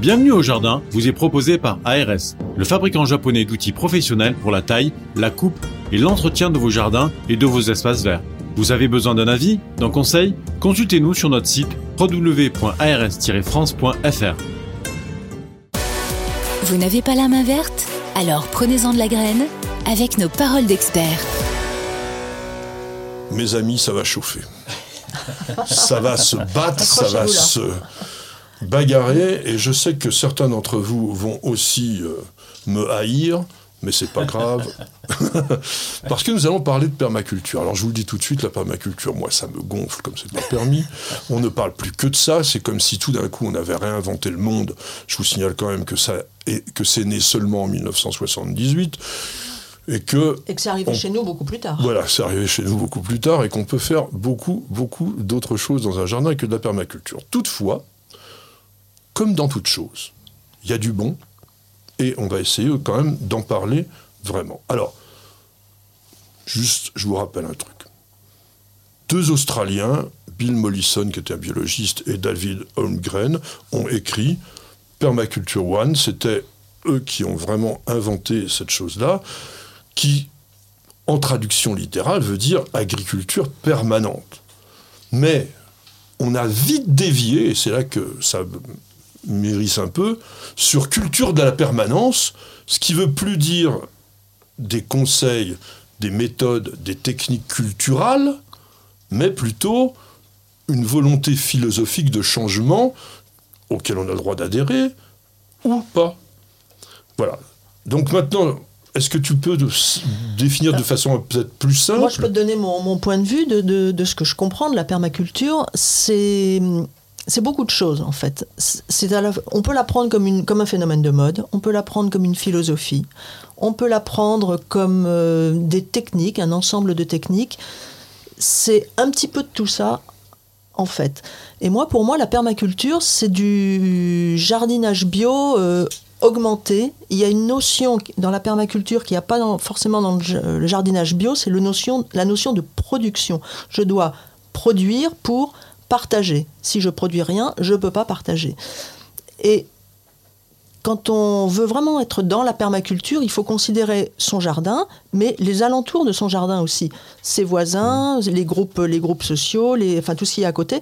Bienvenue au jardin vous est proposé par ARS, le fabricant japonais d'outils professionnels pour la taille, la coupe et l'entretien de vos jardins et de vos espaces verts. Vous avez besoin d'un avis, d'un conseil? Consultez-nous sur notre site www.ars-france.fr. Vous n'avez pas la main verte? Alors prenez-en de la graine avec nos paroles d'experts. Mes amis, ça va chauffer. ça va se battre, ça va se bagarrer, et je sais que certains d'entre vous vont aussi euh, me haïr, mais c'est pas grave, parce que nous allons parler de permaculture. Alors je vous le dis tout de suite, la permaculture, moi, ça me gonfle comme c'est pas permis. On ne parle plus que de ça. C'est comme si tout d'un coup on avait réinventé le monde. Je vous signale quand même que ça que c'est né seulement en 1978 et que et que c'est arrivé chez nous beaucoup plus tard. Voilà, c'est arrivé chez nous beaucoup plus tard et qu'on peut faire beaucoup beaucoup d'autres choses dans un jardin que de la permaculture. Toutefois, comme dans toute chose, il y a du bon, et on va essayer quand même d'en parler vraiment. Alors, juste, je vous rappelle un truc. Deux Australiens, Bill Mollison, qui était un biologiste, et David Holmgren, ont écrit Permaculture One. C'était eux qui ont vraiment inventé cette chose-là, qui, en traduction littérale, veut dire agriculture permanente. Mais on a vite dévié, et c'est là que ça mérisse un peu, sur culture de la permanence, ce qui veut plus dire des conseils, des méthodes, des techniques culturelles, mais plutôt une volonté philosophique de changement auquel on a le droit d'adhérer ou pas. Voilà. Donc maintenant, est-ce que tu peux définir de façon peut-être plus simple Moi, je peux te donner mon, point de vue de, de, ce que je comprends de la permaculture. C'est c'est beaucoup de choses en fait. On peut la prendre comme, un phénomène de mode, on peut la prendre comme une philosophie, on peut la prendre comme euh, des techniques, un ensemble de techniques. C'est un petit peu de tout ça en fait. Et moi, pour moi, la permaculture, c'est du jardinage bio euh, augmenté. Il y a une notion dans la permaculture qui n'y a pas forcément dans le, jardinage bio, c'est notion, la notion de production. Je dois produire pour partager. Si je produis rien, je ne peux pas partager. Et quand on veut vraiment être dans la permaculture, il faut considérer son jardin, mais les alentours de son jardin aussi. Ses voisins, les groupes, les groupes sociaux, enfin tout ce qui est à côté.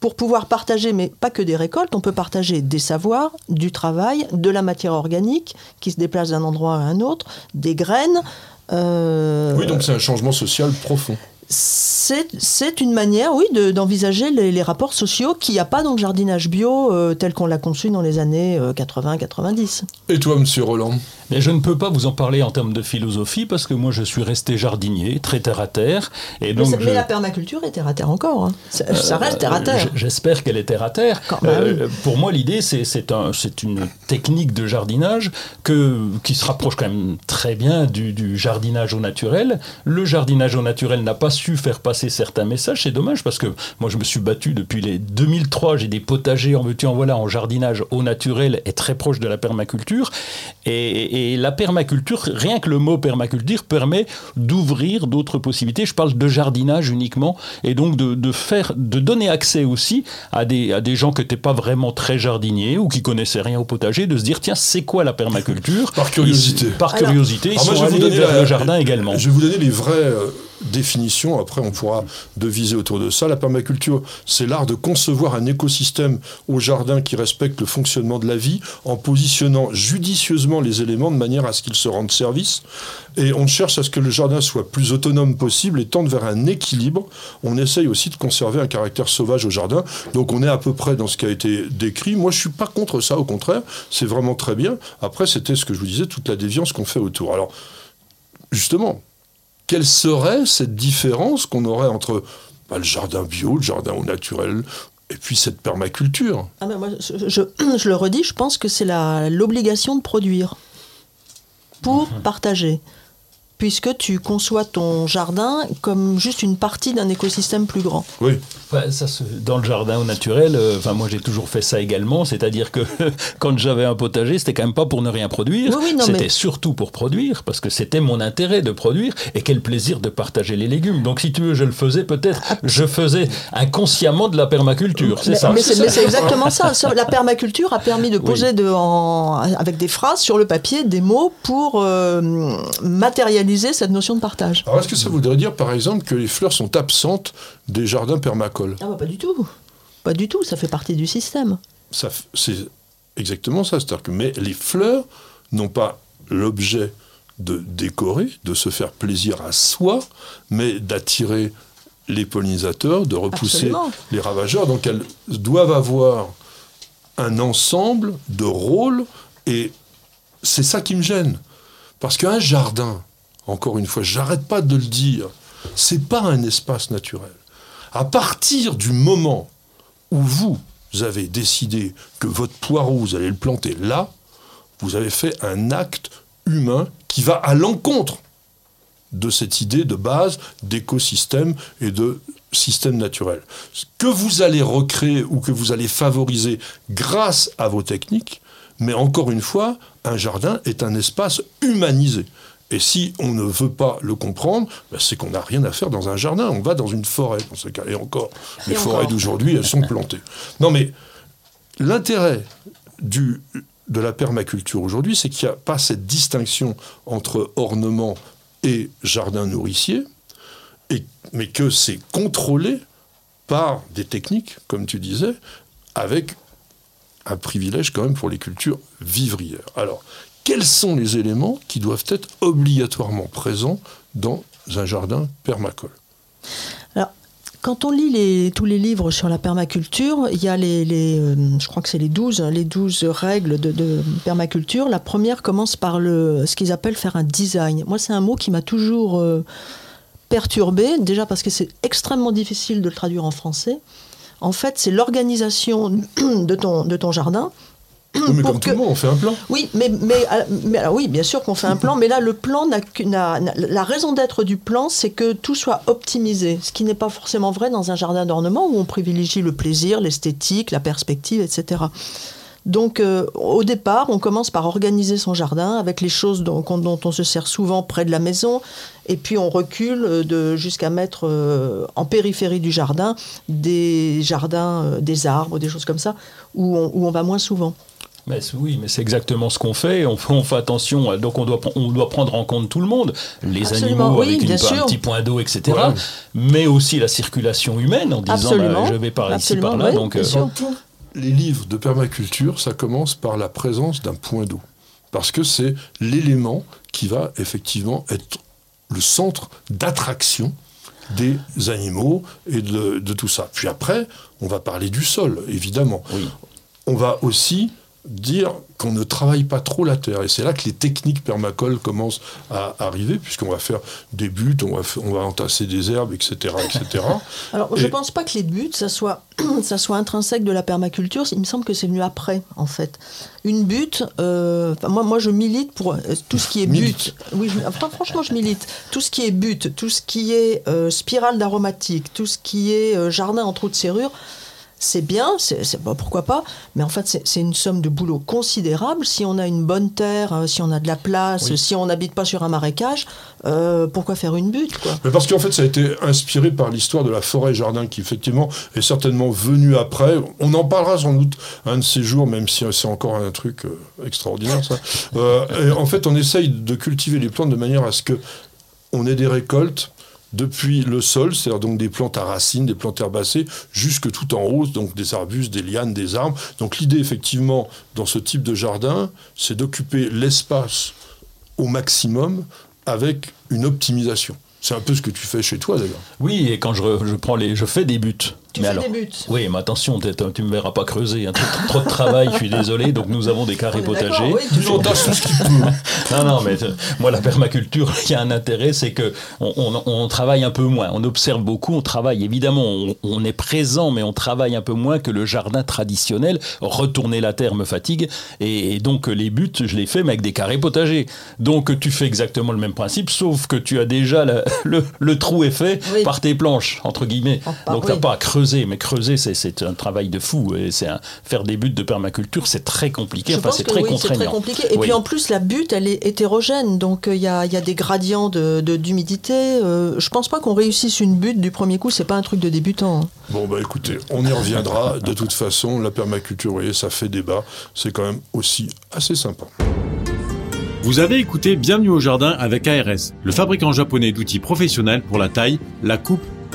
Pour pouvoir partager, mais pas que des récoltes, on peut partager des savoirs, du travail, de la matière organique qui se déplace d'un endroit à un autre, des graines. Euh, oui, donc c'est un changement social profond c'est une manière, oui, d'envisager les, rapports sociaux qu'il n'y a pas dans le jardinage bio euh, tel qu'on l'a conçu dans les années 80-90. Euh, Et toi, monsieur Roland? Mais je ne peux pas vous en parler en termes de philosophie parce que moi je suis resté jardinier, très terre à terre. Et donc mais, la permaculture est terre à terre encore. Hein. Ça, reste terre à terre. J'espère qu'elle est terre à terre. Euh, pour moi, l'idée, c'est un, une technique de jardinage que, qui se rapproche quand même très bien du, du jardinage au naturel. Le jardinage au naturel n'a pas su faire passer certains messages. C'est dommage parce que moi je me suis battu depuis les 2003. J'ai des potagers en veux en voilà en jardinage au naturel et très proche de la permaculture. et et la permaculture, rien que le mot permaculture permet d'ouvrir d'autres possibilités. Je parle de jardinage uniquement et donc de, faire, de donner accès aussi à des, à des gens qui n'étaient pas vraiment très jardiniers ou qui connaissaient rien au potager, de se dire tiens c'est quoi la permaculture? Par curiosité. par curiosité, ils sont allés vers le jardin également. Je vais vous donner les vrais euh, définition, après on pourra deviser autour de ça. La permaculture, c'est l'art de concevoir un écosystème au jardin qui respecte le fonctionnement de la vie en positionnant judicieusement les éléments de manière à ce qu'ils se rendent service. Et on cherche à ce que le jardin soit plus autonome possible et tende vers un équilibre. On essaye aussi de conserver un caractère sauvage au jardin. Donc on est à peu près dans ce qui a été décrit. Moi je suis pas contre ça, au contraire, c'est vraiment très bien. Après c'était ce que je vous disais, toute la déviance qu'on fait autour. Alors justement, quelle serait cette différence qu'on aurait entre bah, le jardin bio, le jardin au naturel, et puis cette permaculture? Ah ben moi, je, le redis, je pense que c'est l'obligation de produire pour mhm. partager. Puisque tu conçois ton jardin comme juste une partie d'un écosystème plus grand. Oui. ça, dans le jardin au naturel, euh, enfin moi j'ai toujours fait ça également, c'est-à-dire que quand j'avais un potager, c'était quand même pas pour ne rien produire, c'était surtout pour produire, parce que c'était mon intérêt de produire, et quel plaisir de partager les légumes. Donc si tu veux, je le faisais peut-être, je faisais inconsciemment de la permaculture, c'est ça. Mais c'est exactement ça. La permaculture a permis de poser de, avec des phrases sur le papier des mots pour euh, matérialiser cette notion de partage. Alors est-ce que ça voudrait dire par exemple que les fleurs sont absentes des jardins permacoles? Ah bah pas du tout. Pas du tout, ça fait partie du système. Ça, c'est exactement ça. C'est-à-dire que mais les fleurs n'ont pas l'objet de décorer, de se faire plaisir à soi, mais d'attirer les pollinisateurs, de repousser les ravageurs. Donc elles doivent avoir un ensemble de rôles et c'est ça qui me gêne. Parce qu'un jardin, encore une fois, j'arrête pas de le dire, c'est pas un espace naturel. À partir du moment où vous avez décidé que votre poireau, vous allez le planter là, vous avez fait un acte humain qui va à l'encontre de cette idée de base d'écosystème et de système naturel. Que vous allez recréer ou que vous allez favoriser grâce à vos techniques, mais encore une fois, un jardin est un espace humanisé. Et si on ne veut pas le comprendre, ben, c'est qu'on n'a rien à faire dans un jardin. On va dans une forêt, dans ce cas. Et encore, les forêts d'aujourd'hui, elles sont plantées. Non, mais l'intérêt de la permaculture aujourd'hui, c'est qu'il n'y a pas cette distinction entre ornement et jardin nourricier, et, mais que c'est contrôlé par des techniques, comme tu disais, avec un privilège quand même pour les cultures vivrières. Alors, quels sont les éléments qui doivent être obligatoirement présents dans un jardin permacole Alors, quand on lit tous les livres sur la permaculture, il y a les, euh, je crois que c'est les 12, les 12 règles de, permaculture. La première commence par le, ce qu'ils appellent faire un design. Moi, c'est un mot qui m'a toujours euh, perturbé, déjà parce que c'est extrêmement difficile de le traduire en français. En fait, c'est l'organisation de ton, de ton jardin mais comme tout le monde, on fait un plan. Oui, mais, mais, euh, mais alors oui, bien sûr qu'on fait un plan, mais là, le plan n'a la raison d'être du plan, c'est que tout soit optimisé, ce qui n'est pas forcément vrai dans un jardin d'ornement où on privilégie le plaisir, l'esthétique, la perspective, etc. Donc, euh, au départ, on commence par organiser son jardin avec les choses dont, dont, on se sert souvent près de la maison, et puis on recule euh, de, jusqu'à mettre en périphérie du jardin des jardins, des arbres, des choses comme ça, où où on va moins souvent oui, mais c'est exactement ce qu'on fait. On, fait attention. Donc on doit, on doit prendre en compte tout le monde, les animaux avec une, un petit point d'eau, etc. Mais aussi la circulation humaine en disant bah, je vais par ici, par là. donc, euh, les livres de permaculture, ça commence par la présence d'un point d'eau. Parce que c'est l'élément qui va effectivement être le centre d'attraction des animaux et de, de, tout ça. Puis après, on va parler du sol, évidemment. Oui. On va aussi dire qu'on ne travaille pas trop la terre. Et c'est là que les techniques permacoles commencent à arriver, puisqu'on va faire des buts, on va, on va entasser des herbes, etc. etc. Alors, je ne pense pas que les buts, ça soit, ça soit intrinsèque de la permaculture. Il me semble que c'est venu après, en fait. Une butte, euh, moi, moi, je milite pour euh, tout ce qui est but. Oui, franchement, je milite. Tout ce qui est but, tout ce qui est euh, spirale d'aromatique, tout ce qui est jardin en trou de serrure, c'est bien, c'est, pourquoi pas, mais en fait c'est, une somme de boulot considérable. Si on a une bonne terre, euh, si on a de la place, si on n'habite pas sur un marécage, euh, pourquoi faire une butte quoi? Mais Parce qu'en fait ça a été inspiré par l'histoire de la forêt-jardin qui effectivement est certainement venue après. On en parlera sans doute un de ces jours, même si c'est encore un truc euh, extraordinaire ça. en fait on essaye de cultiver les plantes de manière à ce que on ait des récoltes depuis le sol, c'est-à-dire donc des plantes à racines, des plantes herbacées, jusque tout en haut, donc des arbustes, des lianes, des arbres. Donc l'idée, effectivement, dans ce type de jardin, c'est d'occuper l'espace au maximum avec une optimisation. C'est un peu ce que tu fais chez toi d'ailleurs. Oui, et quand je, je, prends les, je fais des buts Tu fais des buts. Oui, mais attention, tu me verras pas creuser. Hein. Trop, trop, de travail, je suis désolé. Donc nous avons des carrés potagers. Oui, toujours. non, non, mais euh, moi la permaculture, il y a un intérêt, c'est que on, on, travaille un peu moins. On observe beaucoup, on travaille évidemment, on, on, est présent, mais on travaille un peu moins que le jardin traditionnel. Retourner la terre me fatigue, et, donc les buts, je les fais, mais avec des carrés potagers. Donc tu fais exactement le même principe, sauf que tu as déjà le, le, trou est fait par tes planches entre guillemets. donc tu t'as pas à creuser creuser, mais creuser, c'est un travail de fou. Et c'est faire des buts de permaculture, c'est très compliqué. enfin, c'est très contraignant. Très compliqué. Et puis en plus, la butte, elle est hétérogène. Donc il y, a, y, a, des gradients d'humidité. De, euh, je pense pas qu'on réussisse une butte du premier coup. C'est pas un truc de débutant. Hein. Bon, bah écoutez, on y reviendra. De toute façon, la permaculture, vous voyez, ça fait débat. C'est quand même aussi assez sympa. Vous avez écouté Bienvenue au jardin avec ARS, le fabricant japonais d'outils professionnels pour la taille, la coupe